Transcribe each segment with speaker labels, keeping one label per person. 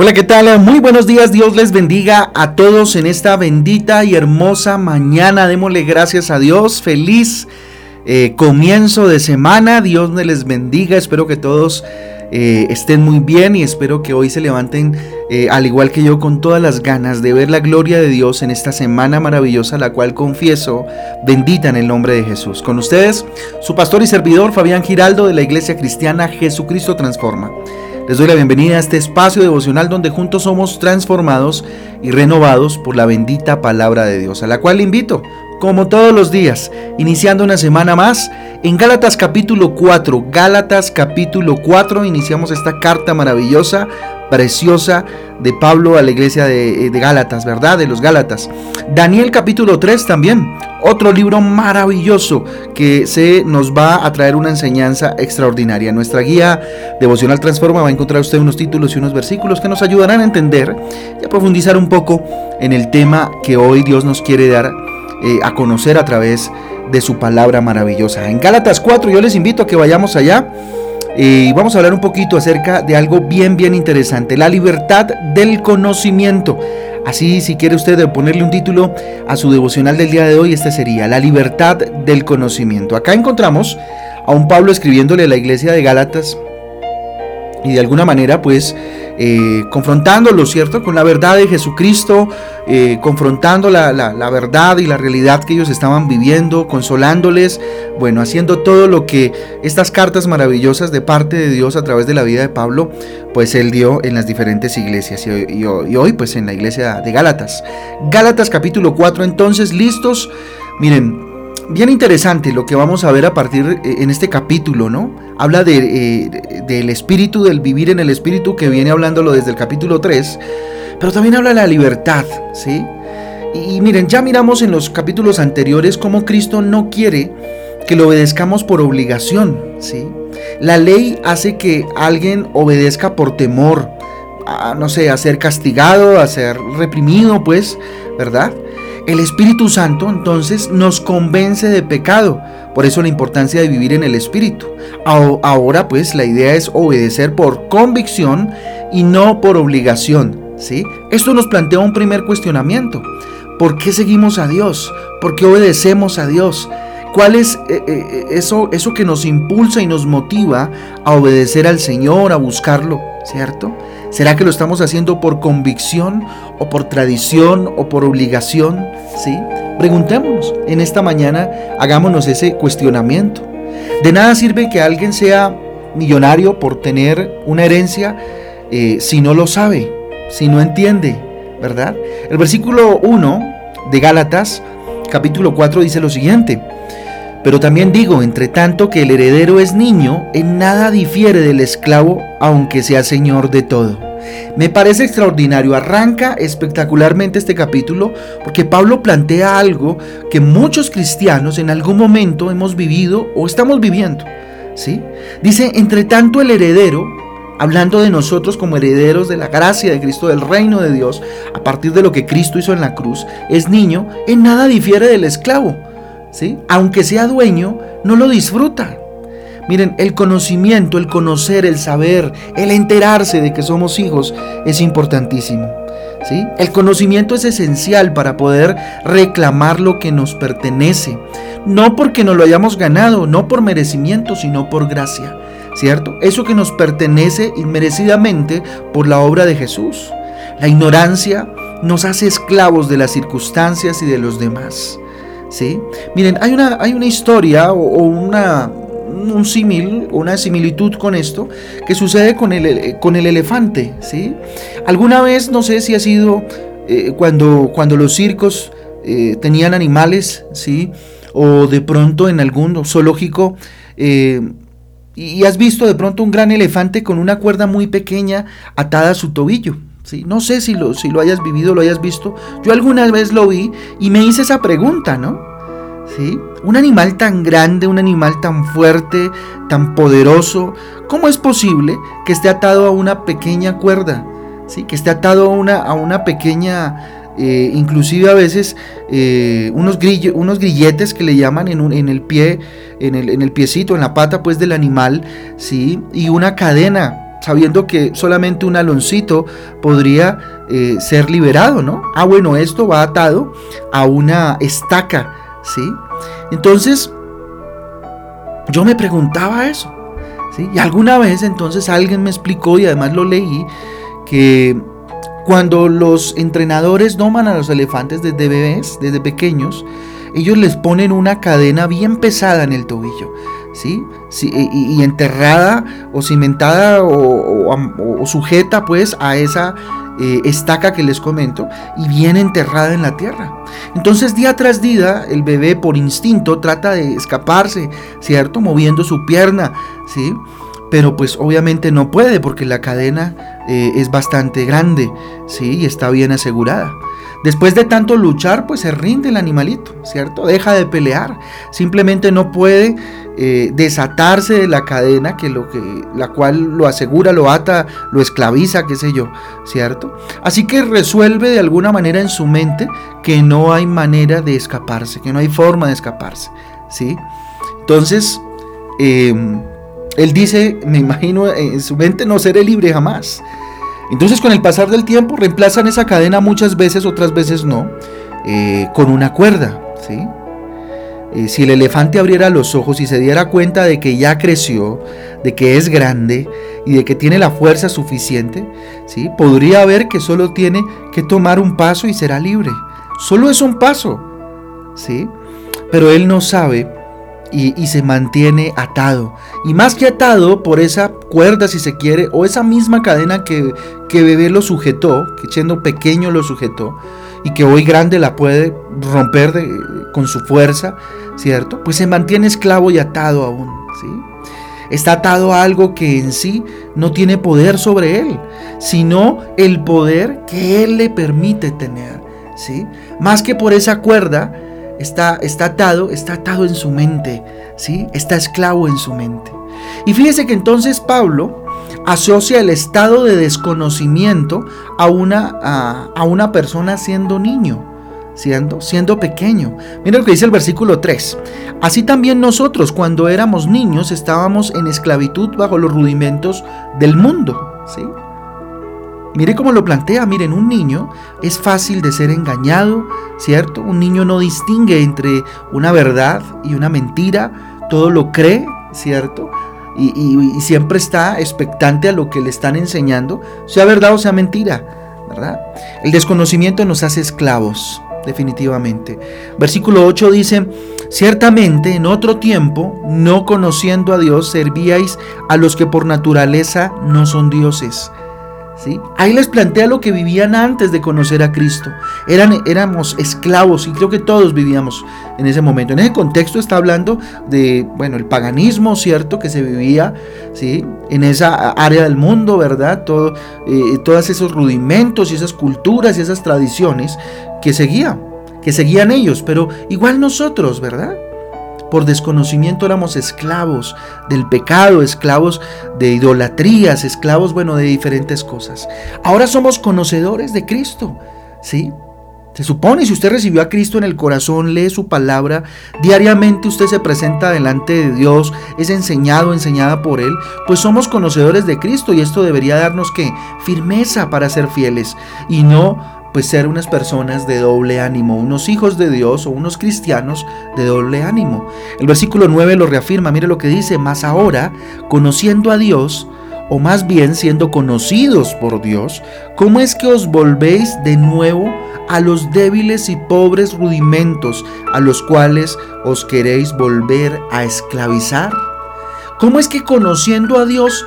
Speaker 1: Hola, ¿qué tal? Muy buenos días, Dios les bendiga a todos en esta bendita y hermosa mañana. Démosle gracias a Dios, feliz eh, comienzo de semana, Dios les bendiga, espero que todos eh, estén muy bien y espero que hoy se levanten eh, al igual que yo con todas las ganas de ver la gloria de Dios en esta semana maravillosa, la cual confieso bendita en el nombre de Jesús. Con ustedes, su pastor y servidor Fabián Giraldo de la Iglesia Cristiana Jesucristo Transforma. Les doy la bienvenida a este espacio devocional donde juntos somos transformados y renovados por la bendita palabra de Dios, a la cual invito, como todos los días, iniciando una semana más en Gálatas capítulo 4. Gálatas capítulo 4, iniciamos esta carta maravillosa preciosa de Pablo a la iglesia eh, de, Gálatas, ¿verdad? De los Gálatas. Daniel capítulo 3 también, otro libro maravilloso que se nos va a traer una enseñanza extraordinaria. Nuestra guía devocional Transforma va a encontrar usted unos títulos y unos versículos que nos ayudarán a entender y a profundizar un poco en el tema que hoy Dios nos quiere dar eh, a conocer a través de su palabra maravillosa. En Gálatas 4 yo les invito a que vayamos allá y vamos a hablar un poquito acerca de algo bien, bien interesante, la libertad del conocimiento. Así, si quiere usted ponerle un título a su devocional del día de hoy, este sería La libertad del conocimiento. Acá encontramos a un Pablo escribiéndole a la iglesia de Gálatas y de alguna manera pues eh, confrontándolo, ¿cierto? Con la verdad de Jesucristo, eh, confrontando la, verdad y la realidad que ellos estaban viviendo, consolándoles, bueno, haciendo todo lo que estas cartas maravillosas de parte de Dios a través de la vida de Pablo, pues él dio en las diferentes iglesias y, hoy pues en la iglesia de Gálatas. Gálatas capítulo 4, entonces, listos. Miren, bien interesante lo que vamos a ver a partir eh, en este capítulo, ¿no? Habla eh, del espíritu, del vivir en el espíritu, que viene hablándolo desde el capítulo 3, pero también habla de la libertad, ¿sí? Y, miren, ya miramos en los capítulos anteriores cómo Cristo no quiere que lo obedezcamos por obligación, ¿sí? La ley hace que alguien obedezca por temor, no sé, a ser castigado, a ser reprimido, pues, ¿verdad? El Espíritu Santo entonces nos convence de pecado. Por eso la importancia de vivir en el Espíritu. Ahora pues la idea es obedecer por convicción y no por obligación. ¿sí? Esto nos plantea un primer cuestionamiento. ¿Por qué seguimos a Dios? ¿Por qué obedecemos a Dios? ¿Cuál es eh, eh, eso, eso que nos impulsa y nos motiva a obedecer al Señor, a buscarlo? ¿Cierto? ¿Será que lo estamos haciendo por convicción o por tradición o por obligación? ¿Sí? Preguntémonos en esta mañana, hagámonos ese cuestionamiento. De nada sirve que alguien sea millonario por tener una herencia eh, si no lo sabe, si no entiende, ¿verdad? El versículo 1 de Gálatas, capítulo 4, dice lo siguiente. Pero también digo, entre tanto que el heredero es niño, en nada difiere del esclavo, aunque sea señor de todo. Me parece extraordinario, arranca espectacularmente este capítulo porque Pablo plantea algo que muchos cristianos en algún momento hemos vivido o estamos viviendo. ¿sí? Dice, entre tanto el heredero, hablando de nosotros como herederos de la gracia de Cristo, del reino de Dios, a partir de lo que Cristo hizo en la cruz, es niño, en nada difiere del esclavo aunque sea dueño, no lo disfruta. Miren, el conocimiento, el conocer, el saber, el enterarse de que somos hijos es importantísimo. ¿sí? El conocimiento es esencial para poder reclamar lo que nos pertenece. No porque nos lo hayamos ganado, no por merecimiento, sino por gracia. ¿Cierto? Eso que nos pertenece inmerecidamente por la obra de Jesús. La ignorancia nos hace esclavos de las circunstancias y de los demás. ¿Sí? Miren, hay una, hay una historia o, una, un símil, una similitud con esto que sucede con el, con el elefante, ¿sí? Alguna vez, no sé si ha sido eh, cuando, cuando los circos eh, tenían animales, ¿sí? O de pronto en algún zoológico eh, y has visto de pronto un gran elefante con una cuerda muy pequeña atada a su tobillo. No sé si lo, si lo hayas vivido, lo hayas visto. Yo alguna vez lo vi y me hice esa pregunta, ¿no? ¿Sí? Un animal tan grande, un animal tan fuerte, tan poderoso, ¿cómo es posible que esté atado a una pequeña cuerda? ¿Sí? Que esté atado a una, a una pequeña, eh, inclusive a veces eh, unos, unos grilletes que le llaman en, un, en el pie, en el, en el piecito, en la pata pues del animal, ¿sí? Y una cadena sabiendo que solamente un aloncito podría eh, ser liberado, ¿no? Ah, bueno, esto va atado a una estaca, ¿sí? Entonces, yo me preguntaba eso, ¿sí? Y alguna vez entonces alguien me explicó y además lo leí, que cuando los entrenadores doman a los elefantes desde bebés, desde pequeños, ellos les ponen una cadena bien pesada en el tobillo. ¿Sí? y, enterrada o cimentada o, sujeta pues a esa eh, estaca que les comento y bien enterrada en la tierra. Entonces día tras día el bebé por instinto trata de escaparse, ¿cierto? Moviendo su pierna, ¿sí? Pero pues obviamente no puede porque la cadena eh, es bastante grande, ¿sí? Y está bien asegurada. Después de tanto luchar, pues se rinde el animalito, ¿cierto? Deja de pelear. Simplemente no puede eh, desatarse de la cadena que lo que, la cual lo asegura, lo ata, lo esclaviza, qué sé yo, ¿cierto? Así que resuelve de alguna manera en su mente que no hay manera de escaparse, que no hay forma de escaparse, ¿sí? Entonces, em, él dice, me imagino en su mente, no seré libre jamás. Entonces con el pasar del tiempo reemplazan esa cadena muchas veces, otras veces no, eh, con una cuerda. ¿sí? Eh, si el elefante abriera los ojos y se diera cuenta de que ya creció, de que es grande y de que tiene la fuerza suficiente, ¿sí? podría ver que solo tiene que tomar un paso y será libre. Solo es un paso. ¿sí? Pero él no sabe y, se mantiene atado. Y más que atado por esa cuerda, si se quiere, o esa misma cadena que, que bebé lo sujetó, que siendo pequeño lo sujetó, y que hoy grande la puede romper con su fuerza, ¿cierto? Pues se mantiene esclavo y atado aún, ¿sí? Está atado a algo que en sí no tiene poder sobre él, sino el poder que él le permite tener, ¿sí? Más que por esa cuerda, está, está atado, está atado en su mente, ¿sí? Está esclavo en su mente. Y fíjese que entonces Pablo asocia el estado de desconocimiento a una, a, una persona siendo niño. Siendo, siendo pequeño. Mira lo que dice el versículo 3. Así también nosotros cuando éramos niños estábamos en esclavitud bajo los rudimentos del mundo. Mire cómo lo plantea, miren, un niño es fácil de ser engañado, ¿cierto? Un niño no distingue entre una verdad y una mentira, todo lo cree, ¿cierto? Y, siempre está expectante a lo que le están enseñando, sea verdad o sea mentira, ¿verdad? El desconocimiento nos hace esclavos, definitivamente. Versículo 8 dice, ciertamente en otro tiempo, no conociendo a Dios, servíais a los que por naturaleza no son dioses. Ahí les plantea lo que vivían antes de conocer a Cristo. Eran, éramos esclavos y creo que todos vivíamos en ese momento. En ese contexto está hablando de, bueno, el paganismo, ¿cierto? Que se vivía, ¿sí? En esa área del mundo, ¿verdad? Todo, eh, todos esos rudimentos y esas culturas y esas tradiciones que seguían, que seguían ellos, pero igual nosotros, ¿verdad? Por desconocimiento éramos esclavos del pecado, esclavos de idolatrías, esclavos, bueno, de diferentes cosas. Ahora somos conocedores de Cristo, ¿sí? Se supone, si usted recibió a Cristo en el corazón, lee su palabra, diariamente usted se presenta delante de Dios, es enseñado, enseñada por Él, pues somos conocedores de Cristo y esto debería darnos que firmeza para ser fieles y no pues ser unas personas de doble ánimo, unos hijos de Dios o unos cristianos de doble ánimo. El versículo 9 lo reafirma, mire lo que dice, más ahora, conociendo a Dios, o más bien siendo conocidos por Dios, ¿cómo es que os volvéis de nuevo a los débiles y pobres rudimentos a los cuales os queréis volver a esclavizar? ¿Cómo es que conociendo a Dios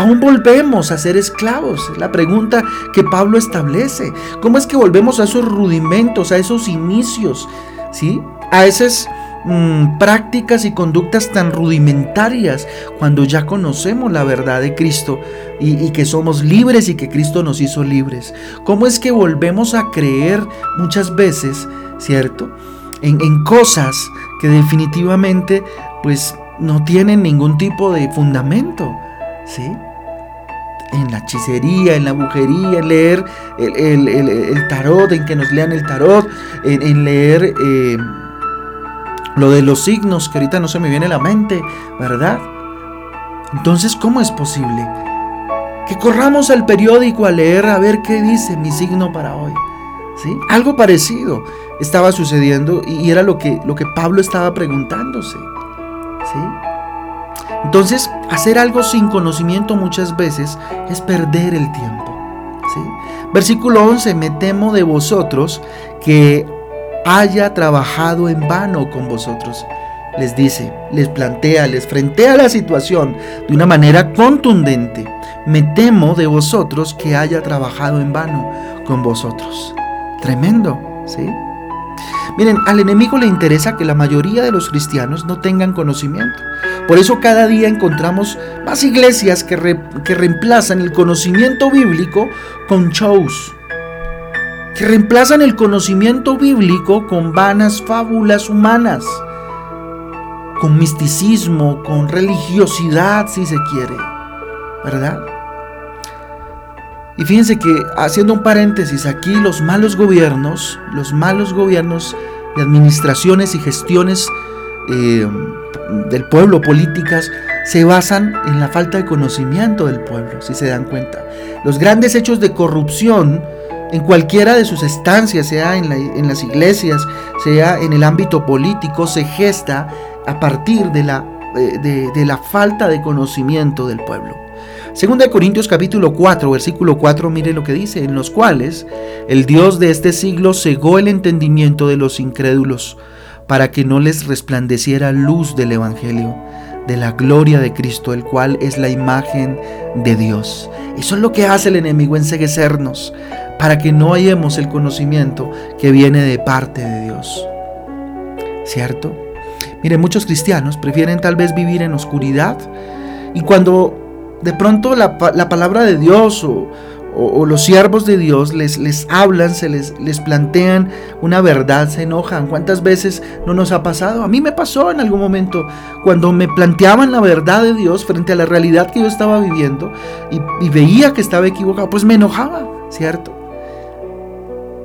Speaker 1: Aún volvemos a ser esclavos. La pregunta que Pablo establece. ¿Cómo es que volvemos a esos rudimentos, a esos inicios? ¿Sí? A esas mm, prácticas y conductas tan rudimentarias cuando ya conocemos la verdad de Cristo y, que somos libres y que Cristo nos hizo libres. ¿Cómo es que volvemos a creer muchas veces, ¿cierto? En, en cosas que definitivamente pues no tienen ningún tipo de fundamento. ¿sí? En la hechicería, en la brujería, en leer el, tarot, en que nos lean el tarot, en, leer eh, lo de los signos, que ahorita no se me viene a la mente, ¿verdad? Entonces, ¿cómo es posible? que corramos al periódico a leer a ver qué dice mi signo para hoy. ¿Sí? Algo parecido estaba sucediendo y era lo que, lo que Pablo estaba preguntándose. ¿Sí? Entonces, hacer algo sin conocimiento muchas veces es perder el tiempo. ¿sí? Versículo 11, me temo de vosotros que haya trabajado en vano con vosotros. Les dice, les plantea, les frentea la situación de una manera contundente. Me temo de vosotros que haya trabajado en vano con vosotros. Tremendo, ¿sí? Miren, al enemigo le interesa que la mayoría de los cristianos no tengan conocimiento. Por eso cada día encontramos más iglesias que, reemplazan el conocimiento bíblico con shows, que reemplazan el conocimiento bíblico con vanas fábulas humanas, con misticismo, con religiosidad, si se quiere, ¿verdad? Y fíjense que haciendo un paréntesis aquí, los malos gobiernos, los malos gobiernos de administraciones y gestiones eh, del pueblo, políticas, se basan en la falta de conocimiento del pueblo, si se dan cuenta. Los grandes hechos de corrupción en cualquiera de sus estancias, sea en, en las iglesias, sea en el ámbito político, se gesta a partir de la, eh, de, de la falta de conocimiento del pueblo. Segunda de Corintios capítulo 4, versículo 4, mire lo que dice, en los cuales el Dios de este siglo cegó el entendimiento de los incrédulos para que no les resplandeciera luz del Evangelio, de la gloria de Cristo, el cual es la imagen de Dios. Eso es lo que hace el enemigo, enseguecernos, para que no hallemos el conocimiento que viene de parte de Dios. ¿Cierto? Miren, muchos cristianos prefieren tal vez vivir en oscuridad y cuando de pronto la, palabra de Dios o, los siervos de Dios les, les hablan, se les, les plantean una verdad, se enojan. ¿Cuántas veces no nos ha pasado? A mí me pasó en algún momento cuando me planteaban la verdad de Dios frente a la realidad que yo estaba viviendo y, y veía que estaba equivocado, pues me enojaba, ¿cierto?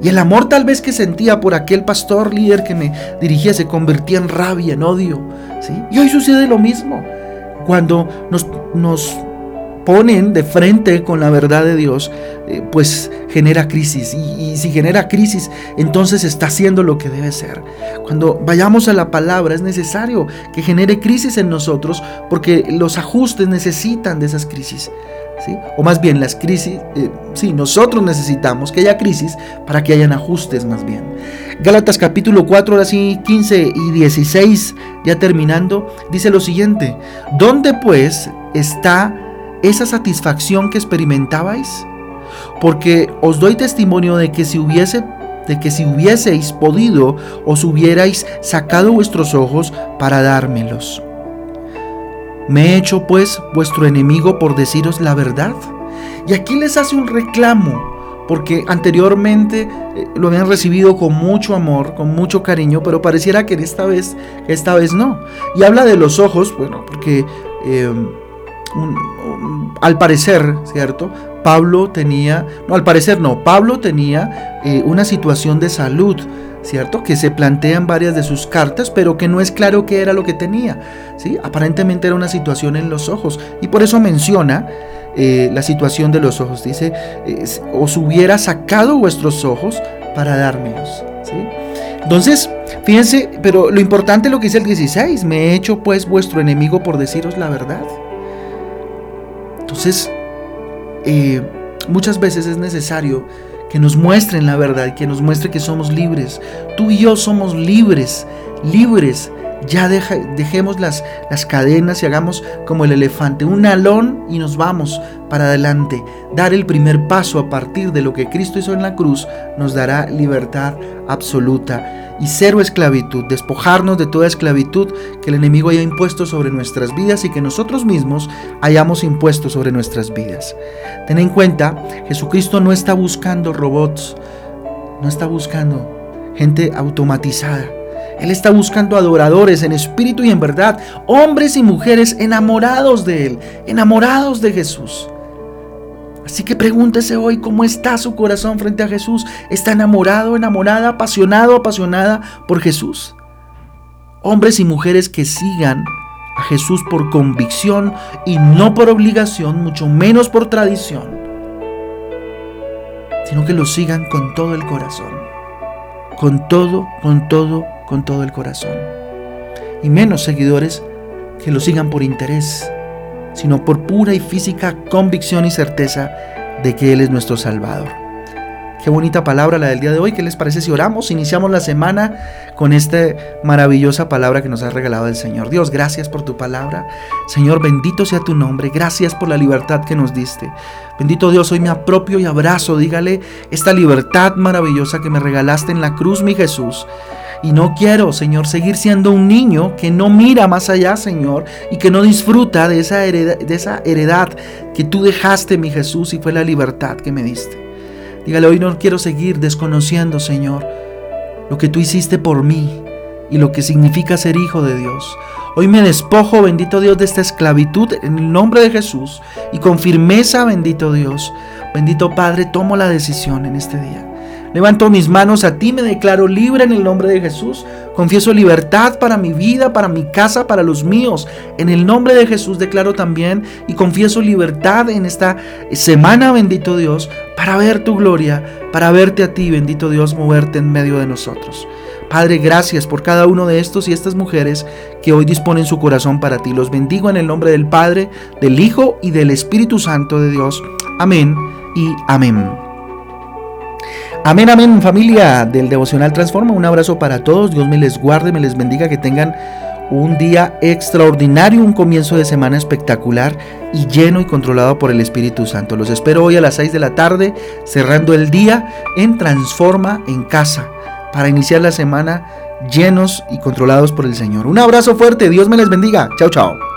Speaker 1: Y el amor tal vez que sentía por aquel pastor líder que me dirigía se convertía en rabia, en odio. ¿sí? Y hoy sucede lo mismo. Cuando nos, nos ponen de frente con la verdad de Dios, eh, pues genera crisis. Y, si genera crisis, entonces está haciendo lo que debe ser. Cuando vayamos a la palabra, es necesario que genere crisis en nosotros porque los ajustes necesitan de esas crisis. ¿Sí? O más bien las crisis, eh, sí, nosotros necesitamos que haya crisis para que hayan ajustes más bien. Gálatas capítulo 4, ahora sí, 15 y 16, ya terminando, dice lo siguiente, ¿dónde pues está esa satisfacción que experimentabais? Porque os doy testimonio de que si hubiese de que si hubieseis podido os hubierais sacado vuestros ojos para dármelos. ¿Me he hecho pues vuestro enemigo por deciros la verdad? Y aquí les hace un reclamo, porque anteriormente eh, lo habían recibido con mucho amor, con mucho cariño, pero pareciera que esta vez, esta vez no. Y habla de los ojos, bueno, porque eh, al parecer, ¿cierto? Pablo tenía, no, al parecer no, Pablo tenía eh, una situación de salud, ¿cierto? Que se plantea en varias de sus cartas, pero que no es claro qué era lo que tenía, ¿sí? Aparentemente era una situación en los ojos, y por eso menciona eh, la situación de los ojos. Dice, os hubiera sacado vuestros ojos para dármelos, ¿sí? Entonces, fíjense, pero lo importante es lo que dice el 16, me he hecho pues vuestro enemigo por deciros la verdad. Entonces, eh, muchas veces es necesario que nos muestren la verdad, que nos muestre que somos libres. Tú y yo somos libres, libres ya dejemos las, las cadenas y hagamos como el elefante, un alón y nos vamos para adelante. Dar el primer paso a partir de lo que Cristo hizo en la cruz nos dará libertad absoluta y cero esclavitud, despojarnos de toda esclavitud que el enemigo haya impuesto sobre nuestras vidas y que nosotros mismos hayamos impuesto sobre nuestras vidas. Ten en cuenta, Jesucristo no está buscando robots, no está buscando gente automatizada. Él está buscando adoradores en espíritu y en verdad, hombres y mujeres enamorados de Él, enamorados de Jesús. Así que pregúntese hoy cómo está su corazón frente a Jesús. ¿Está enamorado, enamorada, apasionado, apasionada por Jesús? Hombres y mujeres que sigan a Jesús por convicción y no por obligación, mucho menos por tradición, sino que lo sigan con todo el corazón, con todo, con todo, con todo el corazón. Y menos seguidores que lo sigan por interés, sino por pura y física convicción y certeza de que Él es nuestro Salvador. Qué bonita palabra la del día de hoy. ¿Qué les parece si oramos? Iniciamos la semana con esta maravillosa palabra que nos ha regalado el Señor. Dios, gracias por tu palabra. Señor, bendito sea tu nombre. Gracias por la libertad que nos diste. Bendito Dios, hoy me apropio y abrazo, dígale, esta libertad maravillosa que me regalaste en la cruz, mi Jesús. Y no quiero, Señor, seguir siendo un niño que no mira más allá, Señor, y que no disfruta de esa, heredad, que tú dejaste, mi Jesús, y fue la libertad que me diste. Dígale, hoy no quiero seguir desconociendo, Señor, lo que tú hiciste por mí y lo que significa ser hijo de Dios. Hoy me despojo, bendito Dios, de esta esclavitud en el nombre de Jesús y con firmeza, bendito Dios, bendito Padre, tomo la decisión en este día Levanto mis manos a ti, me declaro libre en el nombre de Jesús. Confieso libertad para mi vida, para mi casa, para los míos. En el nombre de Jesús declaro también y confieso libertad en esta semana, bendito Dios, para ver tu gloria, para verte a ti, bendito Dios, moverte en medio de nosotros. Padre, gracias por cada uno de estos y estas mujeres que hoy disponen su corazón para ti. Los bendigo en el nombre del Padre, del Hijo y del Espíritu Santo de Dios. Amén y amén. Amén, amén, familia del Devocional Transforma. Un abrazo para todos. Dios me les guarde, me les bendiga, que tengan un día extraordinario, un comienzo de semana espectacular y lleno y controlado por el Espíritu Santo. Los espero hoy a las 6 de la tarde, cerrando el día en Transforma en casa, para iniciar la semana llenos y controlados por el Señor. Un abrazo fuerte, Dios me les bendiga. Chao, chao.